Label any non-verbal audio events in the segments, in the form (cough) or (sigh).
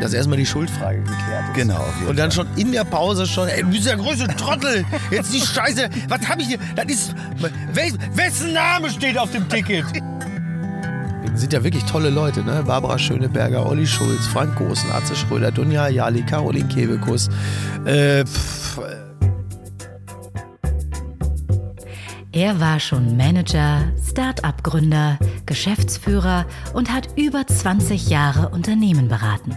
dass erstmal die Schuldfrage geklärt ist. Genau. auf jeden Und dann Fall. schon in der Pause schon, ey, du bist der größte Trottel. Jetzt die Scheiße. Was hab ich hier? Das ist. Wel, wessen Name steht auf dem Ticket? Das sind ja wirklich tolle Leute, ne? Barbara Schöneberger, Olli Schulz, Frank Großen, Atze Schröder, Dunja Jali, Caroline Kebekus. Äh, pff, Er war schon Manager, Start-up-Gründer, Geschäftsführer und hat über 20 Jahre Unternehmen beraten.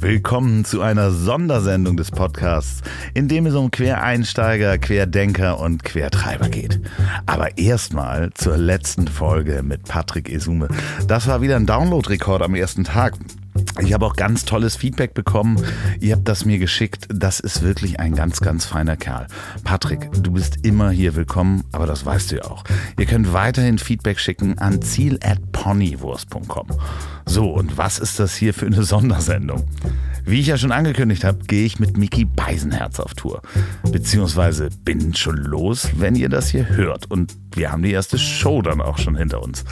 Willkommen zu einer Sondersendung des Podcasts, in dem es um Quereinsteiger, Querdenker und Quertreiber geht. Aber erstmal zur letzten Folge mit Patrick Esume. Das war wieder ein Download-Rekord am ersten Tag. Ich habe auch ganz tolles Feedback bekommen. Ihr habt das mir geschickt. Das ist wirklich ein ganz, ganz feiner Kerl. Patrick, du bist immer hier willkommen, aber das weißt du ja auch. Ihr könnt weiterhin Feedback schicken an ziel@ponywurst.com. So, und was ist das hier für eine (laughs) Sondersendung? Wie ich ja schon angekündigt habe, gehe ich mit Mickey Beisenherz auf Tour. Beziehungsweise bin schon los, wenn ihr das hier hört. Und wir haben die erste Show dann auch schon hinter uns.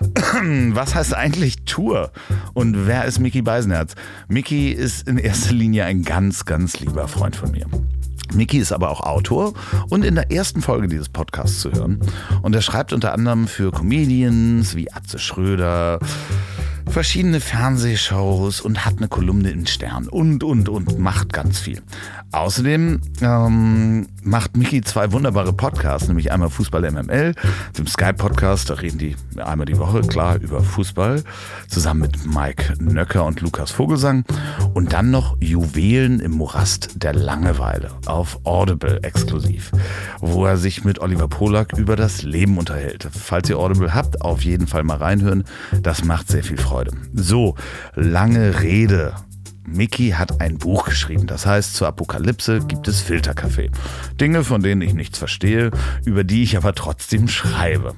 (clears throat) Was heißt eigentlich Tour? Und wer ist Mickey Beisenherz? Mickey ist in erster Linie ein ganz, ganz lieber Freund von mir. Mickey ist aber auch Autor und in der ersten Folge dieses Podcasts zu hören. Und er schreibt unter anderem für Comedians wie Atze Schröder, verschiedene Fernsehshows und hat eine Kolumne in Stern und, und, und macht ganz viel. Außerdem ähm, macht Mickey zwei wunderbare Podcasts, nämlich einmal Fußball MML, dem Sky-Podcast, da reden die einmal die Woche, klar, über Fußball, zusammen mit Mike Nöcker und Lukas Vogelsang und dann noch Juwelen im Morast der Langeweile auf Audible exklusiv, wo er sich mit Oliver Polak über das Leben unterhält. Falls ihr Audible habt, auf jeden Fall mal reinhören, das macht sehr viel Freude. So, lange Rede. Mickey hat ein Buch geschrieben, das heißt, zur Apokalypse gibt es Filterkaffee. Dinge, von denen ich nichts verstehe, über die ich aber trotzdem schreibe.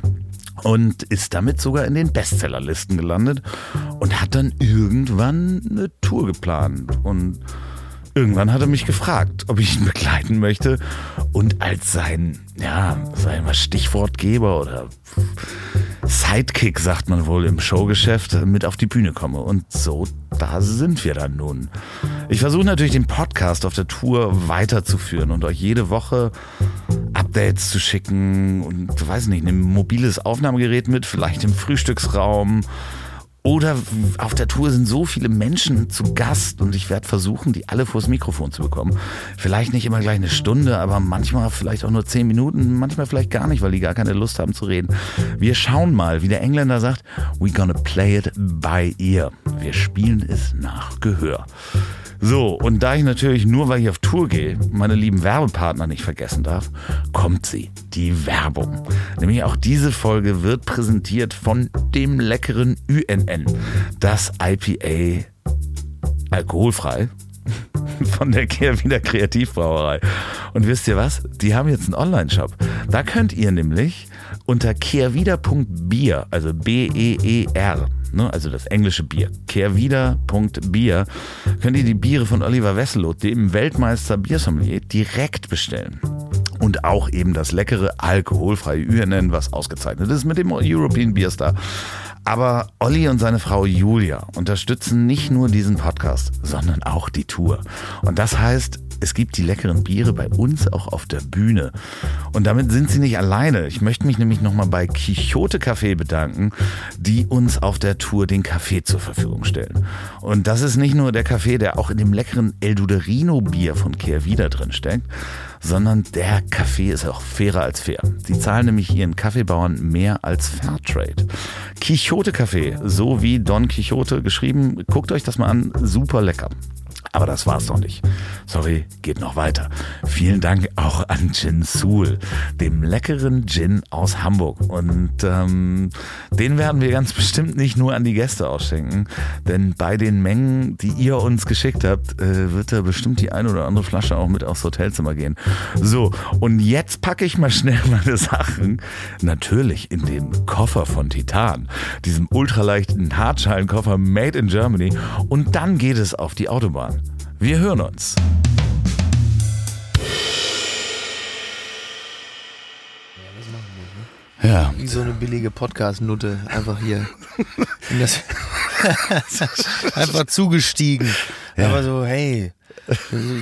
Und ist damit sogar in den Bestsellerlisten gelandet und hat dann irgendwann eine Tour geplant. Und irgendwann hat er mich gefragt, ob ich ihn begleiten möchte und als sein, ja, sagen wir Stichwortgeber oder Sidekick, sagt man wohl im Showgeschäft, mit auf die Bühne komme. Und so, da sind wir dann nun. Ich versuche natürlich den Podcast auf der Tour weiterzuführen und euch jede Woche Updates zu schicken und, weiß nicht, ein mobiles Aufnahmegerät mit, vielleicht im Frühstücksraum. Oder auf der Tour sind so viele Menschen zu Gast und ich werde versuchen, die alle vors Mikrofon zu bekommen. Vielleicht nicht immer gleich eine Stunde, aber manchmal vielleicht auch nur zehn Minuten, manchmal vielleicht gar nicht, weil die gar keine Lust haben zu reden. Wir schauen mal, wie der Engländer sagt, we gonna play it by ear. Wir spielen es nach Gehör. So, und da ich natürlich nur, weil ich auf Tour gehe, meine lieben Werbepartner nicht vergessen darf, kommt sie, die Werbung. Nämlich auch diese Folge wird präsentiert von dem leckeren UNN, das IPA alkoholfrei (laughs) von der Kehrwieder Kreativbrauerei. Und wisst ihr was? Die haben jetzt einen Online-Shop. Da könnt ihr nämlich unter kehrwieder.bier, also B-E-E-R, ne, also das englische Bier, kehrwieder.bier, könnt ihr die Biere von Oliver Wesselow, dem Weltmeister Biersommelier, direkt bestellen. Und auch eben das leckere alkoholfreie UNN, was ausgezeichnet ist mit dem European Beer Star. Aber Olli und seine Frau Julia unterstützen nicht nur diesen Podcast, sondern auch die Tour. Und das heißt, es gibt die leckeren Biere bei uns auch auf der Bühne. Und damit sind sie nicht alleine. Ich möchte mich nämlich nochmal bei Quixote Café bedanken, die uns auf der Tour den Kaffee zur Verfügung stellen. Und das ist nicht nur der Kaffee, der auch in dem leckeren El Duderino Bier von Kehrwieder drin steckt, sondern der Kaffee ist auch fairer als fair. Sie zahlen nämlich ihren Kaffeebauern mehr als Fairtrade. Quixote Café, so wie Don Quixote geschrieben, guckt euch das mal an, super lecker. Aber das war's noch nicht. Sorry, geht noch weiter. Vielen Dank auch an Gin Soul, dem leckeren Gin aus Hamburg. Und ähm, den werden wir ganz bestimmt nicht nur an die Gäste ausschenken, denn bei den Mengen, die ihr uns geschickt habt, äh, wird da bestimmt die ein oder andere Flasche auch mit aufs Hotelzimmer gehen. So, und jetzt packe ich mal schnell (laughs) meine Sachen. Natürlich in dem Koffer von Titan, diesem ultraleichten Hartschalenkoffer made in Germany. Und dann geht es auf die Autobahn. Wir hören uns. Ja. Wie so eine billige Podcast-Nutte. Einfach hier. (laughs) (laughs) Einfach zugestiegen. Ja. Aber so, hey,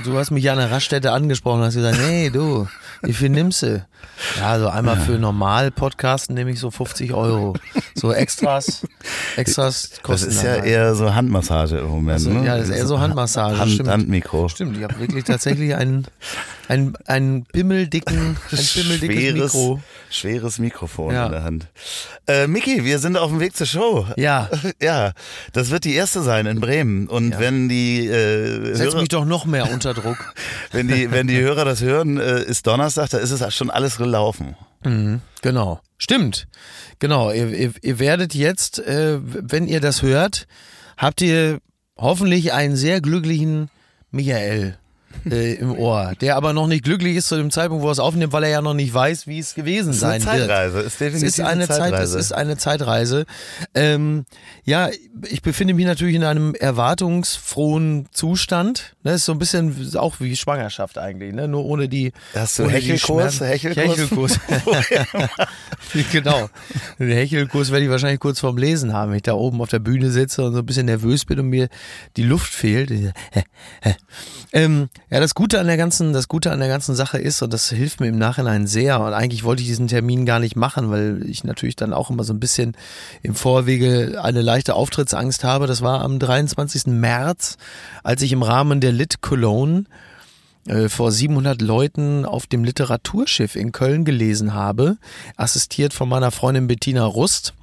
du, hast mich ja an der Raststätte angesprochen und hast gesagt, hey, du, wie viel nimmst du? Ja, so einmal für normal Podcasten nehme ich so 50 Euro. So Extras, Extras Das kosten ist dann ja halt. eher so Handmassage im Moment. Also, ne? ja, das ist eher so Handmassage, Hand, stimmt. Handmikro. Stimmt, ich habe wirklich tatsächlich einen, einen, einen pimmeldicken, ein (laughs) pimmeldickes schweres, Mikro. schweres Mikrofon Ja. in der Hand. Äh, Miki, wir sind auf dem Weg zur Show. Ja. (laughs) Ja, das wird die erste sein in Bremen. Und Ja. wenn die äh, Setzt Hörer, mich doch noch mehr unter Druck. (laughs) wenn die, wenn die Hörer das hören, äh, ist Donnerstag, da ist es schon alles gelaufen. Mhm, genau. Stimmt. Genau. Ihr, ihr, ihr werdet jetzt, äh, wenn ihr das hört, habt ihr hoffentlich einen sehr glücklichen Michael äh, im Ohr, der aber noch nicht glücklich ist zu dem Zeitpunkt, wo er es aufnimmt, weil er ja noch nicht weiß, wie es gewesen Es ist sein wird. Zeitreise. Ist Es definitiv ist eine Zeit, es Zeitreise. ist eine Zeitreise. Ähm, ja, ich befinde mich natürlich in einem erwartungsfrohen Zustand. Ne, ist so ein bisschen auch wie Schwangerschaft eigentlich, ne? Nur ohne die. Hast du ohne Hechelkurs? Hechelkurs? Hechelkurs. (laughs) (laughs) genau. Den Hechelkurs werde ich wahrscheinlich kurz vorm Lesen haben, wenn ich da oben auf der Bühne sitze und so ein bisschen nervös bin und mir die Luft fehlt. (laughs) Ähm, ja, das Gute an der ganzen, das Gute an der ganzen Sache ist, und das hilft mir im Nachhinein sehr, und eigentlich wollte ich diesen Termin gar nicht machen, weil ich natürlich dann auch immer so ein bisschen im Vorwege eine leichte Auftrittsangst habe. Das war am 23. März, als ich im Rahmen der Lit Cologne äh, vor 700 Leuten auf dem Literaturschiff in Köln gelesen habe, assistiert von meiner Freundin Bettina Rust.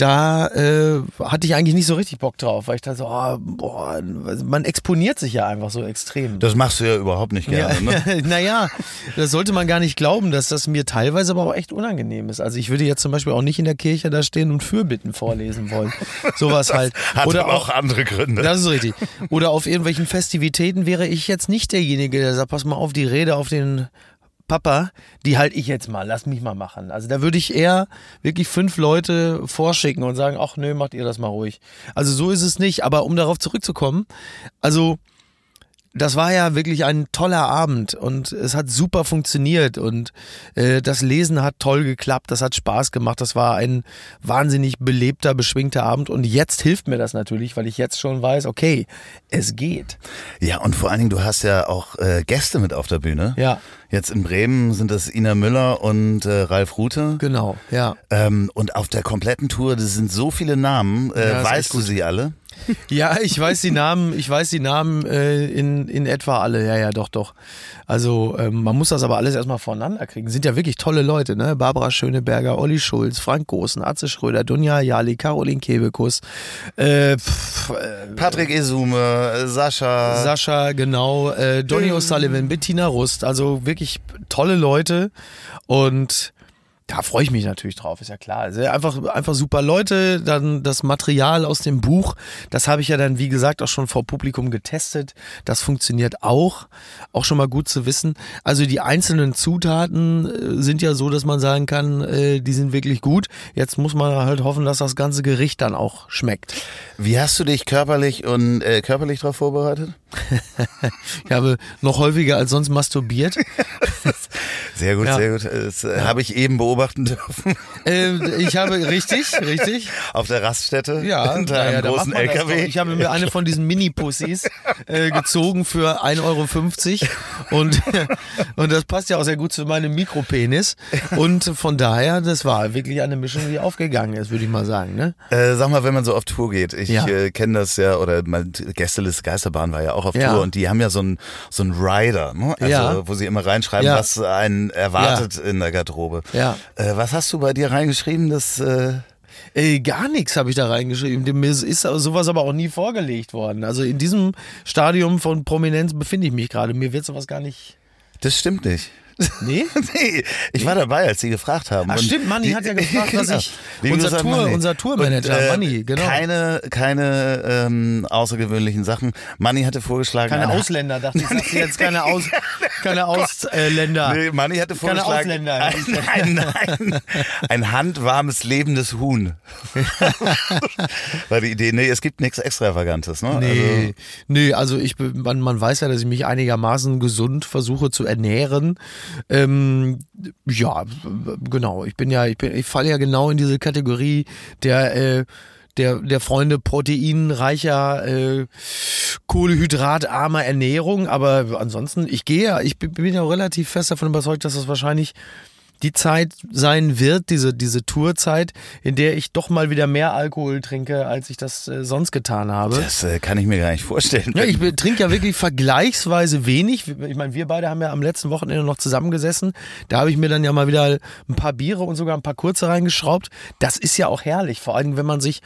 Da äh, hatte ich eigentlich nicht so richtig Bock drauf, weil ich dachte so, oh, boah, man exponiert sich ja einfach so extrem. Das machst du ja überhaupt nicht gerne, ne? (laughs) Ja, naja, das sollte man gar nicht glauben, dass das mir teilweise aber auch echt unangenehm ist. Also ich würde jetzt zum Beispiel auch nicht in der Kirche da stehen und Fürbitten vorlesen wollen. Sowas halt. Hat Oder auch auch, andere Gründe. das ist richtig. Oder auf irgendwelchen Festivitäten wäre ich jetzt nicht derjenige, der sagt, pass mal auf, die Rede auf den Papa, die halte ich jetzt mal, lass mich mal machen. Also da würde ich eher wirklich fünf Leute vorschicken und sagen, ach nö, macht ihr das mal ruhig. Also so ist es nicht, aber um darauf zurückzukommen, also das war ja wirklich ein toller Abend und es hat super funktioniert und äh, das Lesen hat toll geklappt, das hat Spaß gemacht, das war ein wahnsinnig belebter, beschwingter Abend und jetzt hilft mir das natürlich, weil ich jetzt schon weiß, okay, es geht. Ja, und vor allen Dingen, du hast ja auch äh, Gäste mit auf der Bühne. Ja. Jetzt in Bremen sind das Ina Müller und äh, Ralf Rute. Genau, ja. Ähm, und auf der kompletten Tour, das sind so viele Namen. Äh, Ja, weißt du sie alle? (laughs) Ja, ich weiß die Namen, ich weiß die Namen äh, in, in etwa alle. Ja, ja, doch, doch. Also ähm, man muss das aber alles erstmal voneinander kriegen. Sind ja wirklich tolle Leute, ne? Barbara Schöneberger, Olli Schulz, Frank Gosen, Atze Schröder, Dunja Jali, Caroline Kebekus, äh, pff, äh, Patrick Esume, Sascha. Sascha, genau, äh, Donny O'Sullivan, Bettina Rust, also wirklich tolle Leute und da freue ich mich natürlich drauf, ist ja klar. Also einfach, einfach super Leute, dann das Material aus dem Buch, das habe ich ja dann, wie gesagt, auch schon vor Publikum getestet. Das funktioniert auch, auch schon mal gut zu wissen. Also die einzelnen Zutaten äh, sind ja so, dass man sagen kann, äh, die sind wirklich gut. Jetzt muss man halt hoffen, dass das ganze Gericht dann auch schmeckt. Wie hast du dich körperlich und äh, körperlich darauf vorbereitet? (laughs) Ich habe noch häufiger als sonst masturbiert. (laughs) Sehr gut, Ja. sehr gut. Das äh, habe ich eben beobachten dürfen äh, ich habe richtig, richtig. auf der Raststätte Ja, (laughs) hinter naja, einem großen LKW. Ich habe mir eine von diesen Mini-Pussys äh, gezogen für 1,50 Euro und, (laughs) und das passt ja auch sehr gut zu meinem Mikropenis und von daher, das war wirklich eine Mischung, die aufgegangen ist, würde ich mal sagen. Ne? Äh, sag mal, wenn man so auf Tour geht, ich Ja. äh, kenne das ja, oder mein Gästeliste Geisterbahn war ja auch auf Ja. Tour und die haben ja so einen so Rider, ne? also, Ja. wo sie immer reinschreiben, was einen erwartet in der Garderobe. Ja. Äh, was hast du bei dir reingeschrieben? Das, äh, Äh, gar nichts habe ich da reingeschrieben. Mir ist sowas aber auch nie vorgelegt worden. Also in diesem Stadium von Prominenz befinde ich mich gerade. Mir wird sowas gar nicht. Das stimmt nicht. (laughs) Nee? (laughs) nee, ich war dabei, als sie gefragt haben. Ach und stimmt, Manni hat ja gefragt, was Genau. (laughs) ich. Wie Unser, Tour, Manni. unser Tourmanager, Und, äh, Manni, genau. Keine, keine ähm, außergewöhnlichen Sachen. Manni hatte vorgeschlagen. Keine eine- Ausländer, dachte ich. Sagst jetzt keine, Aus, keine (laughs) Ausländer. Nee, Manni hatte Keine vorgeschlagen. Ausländer. (laughs) Ein, ein, ein, ein handwarmes, lebendes Huhn. (laughs) War die Idee. Nee, es gibt nichts Extravagantes. Ne? Nee, nee, also ich, man, man weiß ja, dass ich mich einigermaßen gesund versuche zu ernähren. Ähm, ja, genau. Ich bin ja, ich bin, ich falle ja genau in diese Kategorie der, äh, der, der Freunde proteinreicher, äh, kohlehydratarmer Ernährung. Aber ansonsten, ich gehe ja, ich bin, ja relativ fest davon überzeugt, dass das wahrscheinlich die Zeit sein wird, diese, diese Tourzeit, in der ich doch mal wieder mehr Alkohol trinke, als ich das äh, sonst getan habe. Das äh, kann ich mir gar nicht vorstellen. Ja, ich trinke ja wirklich vergleichsweise wenig. Ich meine, wir beide haben ja am letzten Wochenende noch zusammengesessen. Da habe ich mir dann ja mal wieder ein paar Biere und sogar ein paar kurze reingeschraubt. Das ist ja auch herrlich, vor allem wenn man sich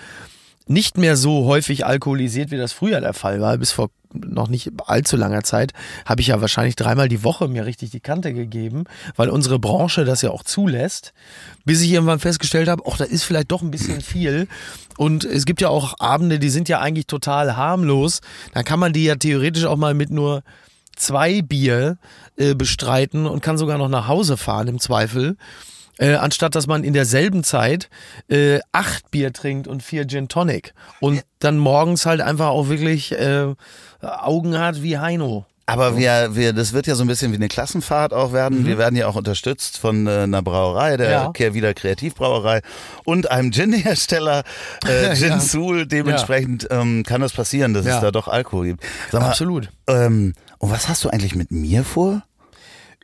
nicht mehr so häufig alkoholisiert, wie das früher der Fall war. Bis vor noch nicht allzu langer Zeit habe ich ja wahrscheinlich dreimal die Woche mir richtig die Kante gegeben, weil unsere Branche das ja auch zulässt. Bis ich irgendwann festgestellt habe, ach, das ist vielleicht doch ein bisschen viel. Und es gibt ja auch Abende, die sind ja eigentlich total harmlos. Da kann man die ja theoretisch auch mal mit nur zwei Bier äh, bestreiten und kann sogar noch nach Hause fahren im Zweifel. Äh, anstatt dass man in derselben Zeit äh, acht Bier trinkt und vier Gin Tonic und dann morgens halt einfach auch wirklich äh, Augen hat wie Heino. Aber wir, wir, das wird ja so ein bisschen wie eine Klassenfahrt auch werden. Wir werden ja auch unterstützt von äh, einer Brauerei, der Mhm. Ja. Kehrwieder Kreativbrauerei und einem Gin-Hersteller, (laughs) äh, Gin Ja. Soul. Dementsprechend ähm, kann das passieren, dass Ja. es da doch Alkohol gibt. Mal, Absolut. Ähm, und was hast du eigentlich mit mir vor?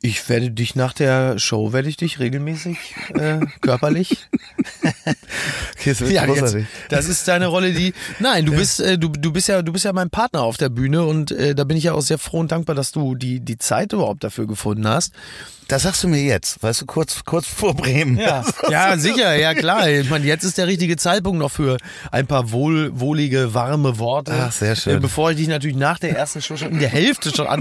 Ich werde dich nach der Show, werde ich dich regelmäßig äh, körperlich (laughs) das Ja, jetzt, das ist deine Rolle, die. Nein, du bist, äh, du, du bist ja, du bist ja mein Partner auf der Bühne und äh, da bin ich ja auch sehr froh und dankbar, dass du die, die Zeit überhaupt dafür gefunden hast. Das sagst du mir jetzt, weißt du, kurz, kurz vor Bremen. Ja, (laughs) ja, sicher, ja klar. Ich meine, jetzt ist der richtige Zeitpunkt noch für ein paar wohl, wohlige, warme Worte. Ach, sehr schön. Äh, Bevor ich dich natürlich nach der ersten Show schon in der Hälfte schon ja-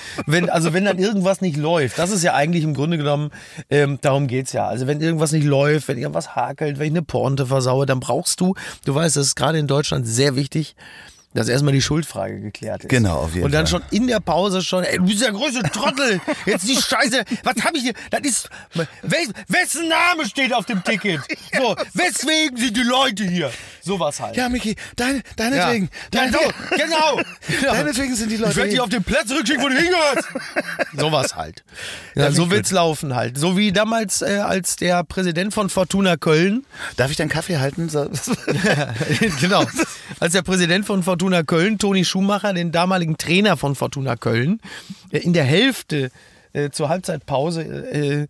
(laughs) Wenn, also wenn dann irgendwas nicht läuft, das ist ja eigentlich im Grunde genommen, ähm, darum geht's ja. Also wenn irgendwas nicht läuft, wenn irgendwas hakelt, wenn ich eine Pointe versaue, dann brauchst du, du weißt, das ist gerade in Deutschland sehr wichtig, dass erstmal die Schuldfrage geklärt ist. Genau, auf jeden Und dann Fall. schon in der Pause schon, ey, du bist der größte Trottel. Jetzt die Scheiße. Was hab ich hier? Das ist, wel, wessen Name steht auf dem Ticket? (laughs) So, weswegen sind die Leute hier? Sowas halt. Ja, Micky, deine, deinetwegen. Ja, so, genau. (laughs) genau. Deinetwegen sind die Leute Ich werde dich hier. auf den Platz zurückschicken, wo du hingehörst. (laughs) Sowas halt. Ja, Ja, so wird's laufen halt. So wie damals, äh, als der Präsident von Fortuna Köln Darf ich deinen Kaffee halten? Genau. Als der Präsident von Fortuna Köln, Toni Schumacher, den damaligen Trainer von Fortuna Köln, äh, in der Hälfte äh, zur Halbzeitpause äh,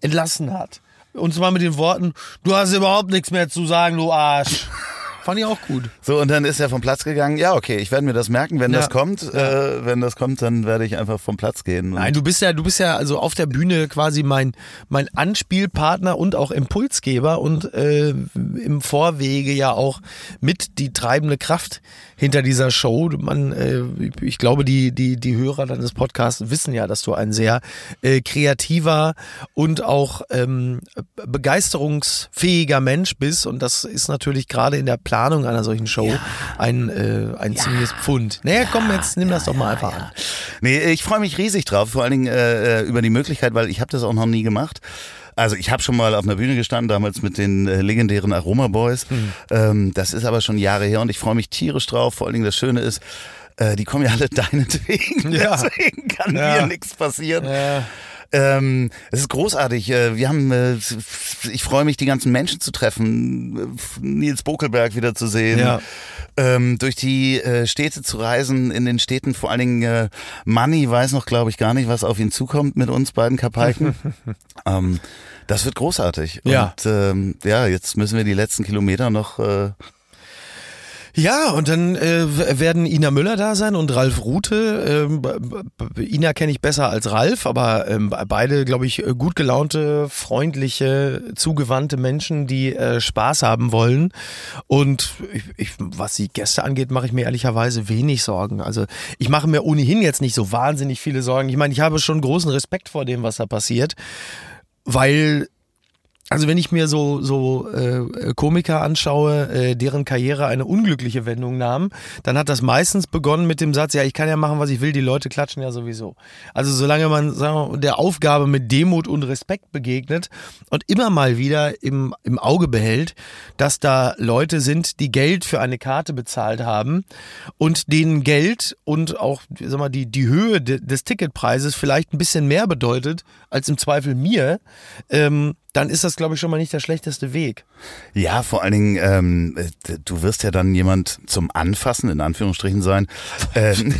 entlassen hat. Und zwar mit den Worten, du hast überhaupt nichts mehr zu sagen, du Arsch. (laughs) Fand ich auch gut. So, und dann ist er vom Platz gegangen. Ja, okay, ich werde mir das merken, wenn Ja. das kommt. Äh, wenn das kommt, dann werde ich einfach vom Platz gehen. Nein, du bist ja, du bist ja also auf der Bühne quasi mein, mein Anspielpartner und auch Impulsgeber und äh, im Vorwege ja auch mit die treibende Kraft hinter dieser Show. Man, äh, ich glaube, die, die, die Hörer deines Podcasts wissen ja, dass du ein sehr äh, kreativer und auch ähm, begeisterungsfähiger Mensch bist. Und das ist natürlich gerade in der Planung einer solchen Show ein, äh, ein ziemliches Pfund. Naja, komm, jetzt nimm das doch mal einfach an. Nee, ich freue mich riesig drauf, vor allen Dingen äh, über die Möglichkeit, weil ich habe das auch noch nie gemacht. Also ich habe schon mal auf einer Bühne gestanden, damals mit den äh, legendären Aroma Boys. Hm. Ähm, das ist aber schon Jahre her und ich freue mich tierisch drauf. Vor allen Dingen das Schöne ist, äh, die kommen ja alle (laughs) deinetwegen. Ja. Deswegen kann Ja. mir nichts passieren. Ja. Ähm, es ist großartig. Äh, Wir haben, äh, ich freue mich, die ganzen Menschen zu treffen, äh, Nils Bokelberg wieder zu sehen, Ja. ähm, durch die äh, Städte zu reisen, in den Städten vor allen Dingen äh, Manni weiß noch, glaube ich, gar nicht, was auf ihn zukommt mit uns beiden Kapaiken. (laughs) ähm, das wird großartig. Ja. Und ähm, ja, jetzt müssen wir die letzten Kilometer noch. Äh, Ja, und dann äh, werden Ina Müller da sein und Ralf Rute. Ähm, Ina kenne ich besser als Ralf, aber ähm, beide, glaube ich, gut gelaunte, freundliche, zugewandte Menschen, die äh, Spaß haben wollen. Und ich, ich, was die Gäste angeht, mache ich mir ehrlicherweise wenig Sorgen. Also ich mache mir ohnehin jetzt nicht so wahnsinnig viele Sorgen. Ich meine, ich habe schon großen Respekt vor dem, was da passiert, weil also wenn ich mir so, so äh, Komiker anschaue, äh, deren Karriere eine unglückliche Wendung nahm, dann hat das meistens begonnen mit dem Satz, ja, ich kann ja machen, was ich will, die Leute klatschen ja sowieso. Also solange man sagen wir, der Aufgabe mit Demut und Respekt begegnet und immer mal wieder im, im Auge behält, dass da Leute sind, die Geld für eine Karte bezahlt haben und denen Geld und auch sag mal, die, die Höhe de, des Ticketpreises vielleicht ein bisschen mehr bedeutet als im Zweifel mir, ähm, dann ist das, glaube ich, schon mal nicht der schlechteste Weg. Ja, vor allen Dingen, ähm, du wirst ja dann jemand zum Anfassen, in Anführungsstrichen sein. (laughs) Ähm,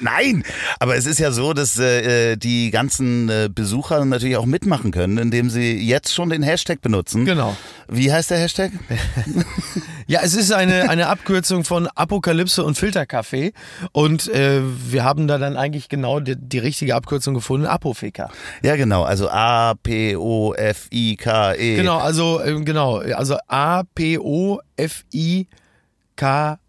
Nein, aber es ist ja so, dass äh, die ganzen äh, Besucher natürlich auch mitmachen können, indem sie jetzt schon den Hashtag benutzen. Genau. Wie heißt der Hashtag? (laughs) ja, es ist eine, eine Abkürzung von Apokalypse und Filterkaffee. Und äh, wir haben da dann eigentlich genau die, die richtige Abkürzung gefunden, Apofika. Ja, genau. Also A-P-O-F A-P-O-F-I-K-E. Genau, also äh, genau, also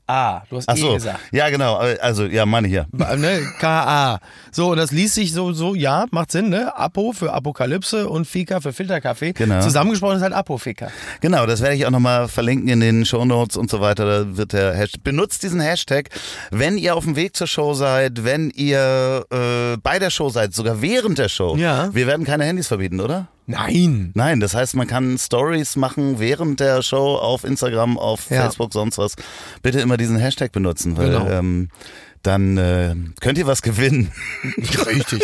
A-P-O-F-I-K-A. Du hast Ach so. E gesagt. Ja, genau. Also, ja, meine hier. Ne? K-A. So, und das liest sich so, so, ja, macht Sinn, ne? Apo für Apokalypse und Fika für Filterkaffee. Genau. Zusammengesprochen ist halt Apofika. Genau, das werde ich auch nochmal verlinken in den Shownotes und so weiter. Da wird der Hashtag. Benutzt diesen Hashtag, wenn ihr auf dem Weg zur Show seid, wenn ihr äh, bei der Show seid, sogar während der Show. Ja. Wir werden keine Handys verbieten, oder? Nein. Nein, das heißt, man kann Stories machen während der Show auf Instagram, auf Ja. Facebook, sonst was. Bitte immer diesen Hashtag benutzen, weil Genau. ähm, dann äh, könnt ihr was gewinnen. (laughs) Richtig.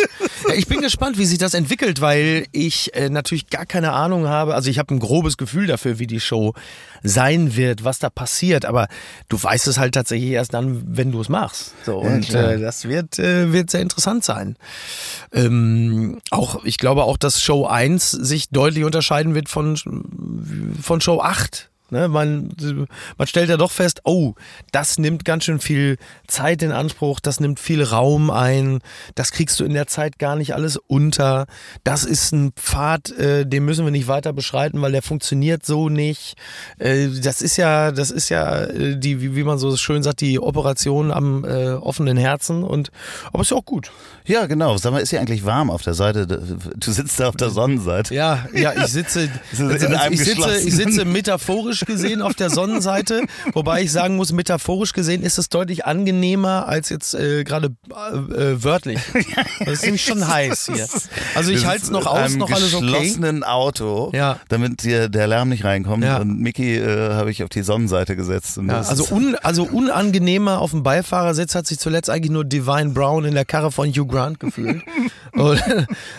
Ja, ich bin gespannt, wie sich das entwickelt, weil ich äh, natürlich gar keine Ahnung habe. Also ich habe ein grobes Gefühl dafür, wie die Show sein wird, was da passiert. Aber du weißt es halt tatsächlich erst dann, wenn du es machst. So, und klar. äh, das wird, äh, wird sehr interessant sein. Ähm, auch, ich glaube auch, dass Show 1 sich deutlich unterscheiden wird von, von Show 8. Ne, man, man stellt ja doch fest, oh, das nimmt ganz schön viel Zeit in Anspruch, das nimmt viel Raum ein, das kriegst du in der Zeit gar nicht alles unter. Das ist ein Pfad, äh, den müssen wir nicht weiter beschreiten, weil der funktioniert so nicht. Äh, das ist ja, das ist ja äh, die, wie, wie man so schön sagt, die Operation am äh, offenen Herzen und aber ist ja auch gut. Ja, genau. Sag mal, ist hier eigentlich warm auf der Seite? Du sitzt da auf der Sonnenseite. Ja, ja, ich sitze, (laughs) also ich, sitze ich sitze metaphorisch gesehen auf der Sonnenseite, (laughs) wobei ich sagen muss, metaphorisch gesehen ist es deutlich angenehmer als jetzt äh, gerade äh, äh, wörtlich. (laughs) Das ist nämlich schon heiß hier. Also ich halte es noch aus, noch alles okay. geschlossenen Auto, Ja. damit dir der Lärm nicht reinkommt. Ja. Und Mickey äh, habe ich auf die Sonnenseite gesetzt. Ja, das also, ist- un, also unangenehmer auf dem Beifahrersitz hat sich zuletzt eigentlich nur Divine Brown in der Karre von Hugh Grant gefühlt. (laughs) Und,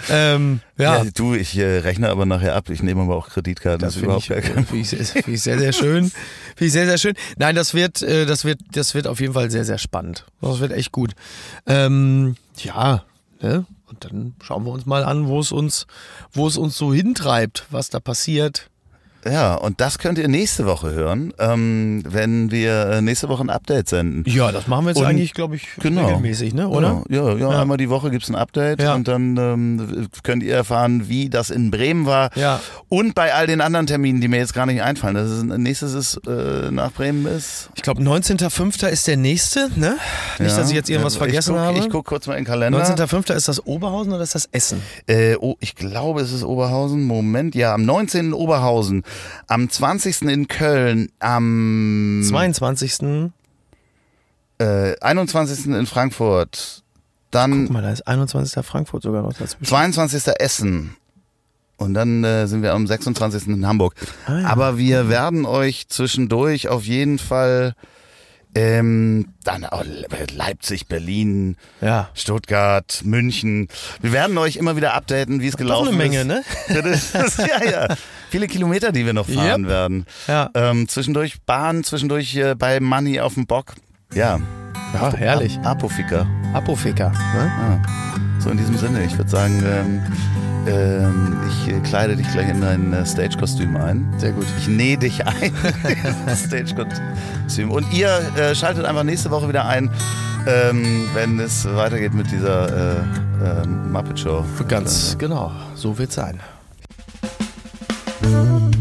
ähm, ja, ja. du, ich äh, rechne aber nachher ab. Ich nehme aber auch Kreditkarten. Das ist finde überhaupt ich, gar kein ich, sehr, sehr schön. Finde ich sehr, sehr schön. Nein, das wird, äh, das wird, das wird auf jeden Fall sehr, sehr spannend. Das wird echt gut. Ähm, ja, ne? Und dann schauen wir uns mal an, wo es uns, wo es uns so hintreibt, was da passiert. Ja, und das könnt ihr nächste Woche hören, ähm, wenn wir äh, nächste Woche ein Update senden. Ja, das machen wir jetzt Und- eigentlich, glaube ich, genau. regelmäßig, ne? Oder? Ja, ja, ja, Ja. einmal die Woche gibt's ein Update Ja. und dann ähm, könnt ihr erfahren, wie das in Bremen war. Ja. Und bei all den anderen Terminen, die mir jetzt gar nicht einfallen. Das ist, nächstes ist äh, nach Bremen ist. Ich glaube, 19.05. ist der nächste, ne? Nicht, dass ich jetzt irgendwas vergessen ich guck, habe. Ich gucke kurz mal in den Kalender. 19.05. ist das Oberhausen oder ist das Essen? Äh, oh, ich glaube, es ist Oberhausen. Moment, ja, am 19. in Oberhausen, am 20. in Köln, am 22. äh, 21. in Frankfurt, dann Guck mal, da ist 21. Frankfurt sogar noch dazwischen. 22. Essen. Und dann äh, sind wir am 26. in Hamburg. Ah, ja. Aber wir werden euch zwischendurch auf jeden Fall ähm, dann auch Le- Leipzig, Berlin, Ja. Stuttgart, München. Wir werden euch immer wieder updaten, wie es gelaufen eine Menge, ist. ne? Das ist, (laughs) ja, ja. Viele Kilometer, die wir noch fahren Yep. werden. Ja. Ähm, zwischendurch Bahn, zwischendurch äh, bei Money auf dem Bock. Ja. Ja, herrlich. Ap Apofika. Apofika. Ne? Ja. So in diesem Sinne, ich würde sagen, ähm, Ähm, ich äh, kleide dich gleich in dein äh, Stage-Kostüm ein. Sehr gut. Ich nähe dich ein. (laughs) Stage-Kostüm. Und ihr äh, schaltet einfach nächste Woche wieder ein, ähm, wenn es weitergeht mit dieser äh, äh, Muppet Show. Ganz genau, so wird's sein. Das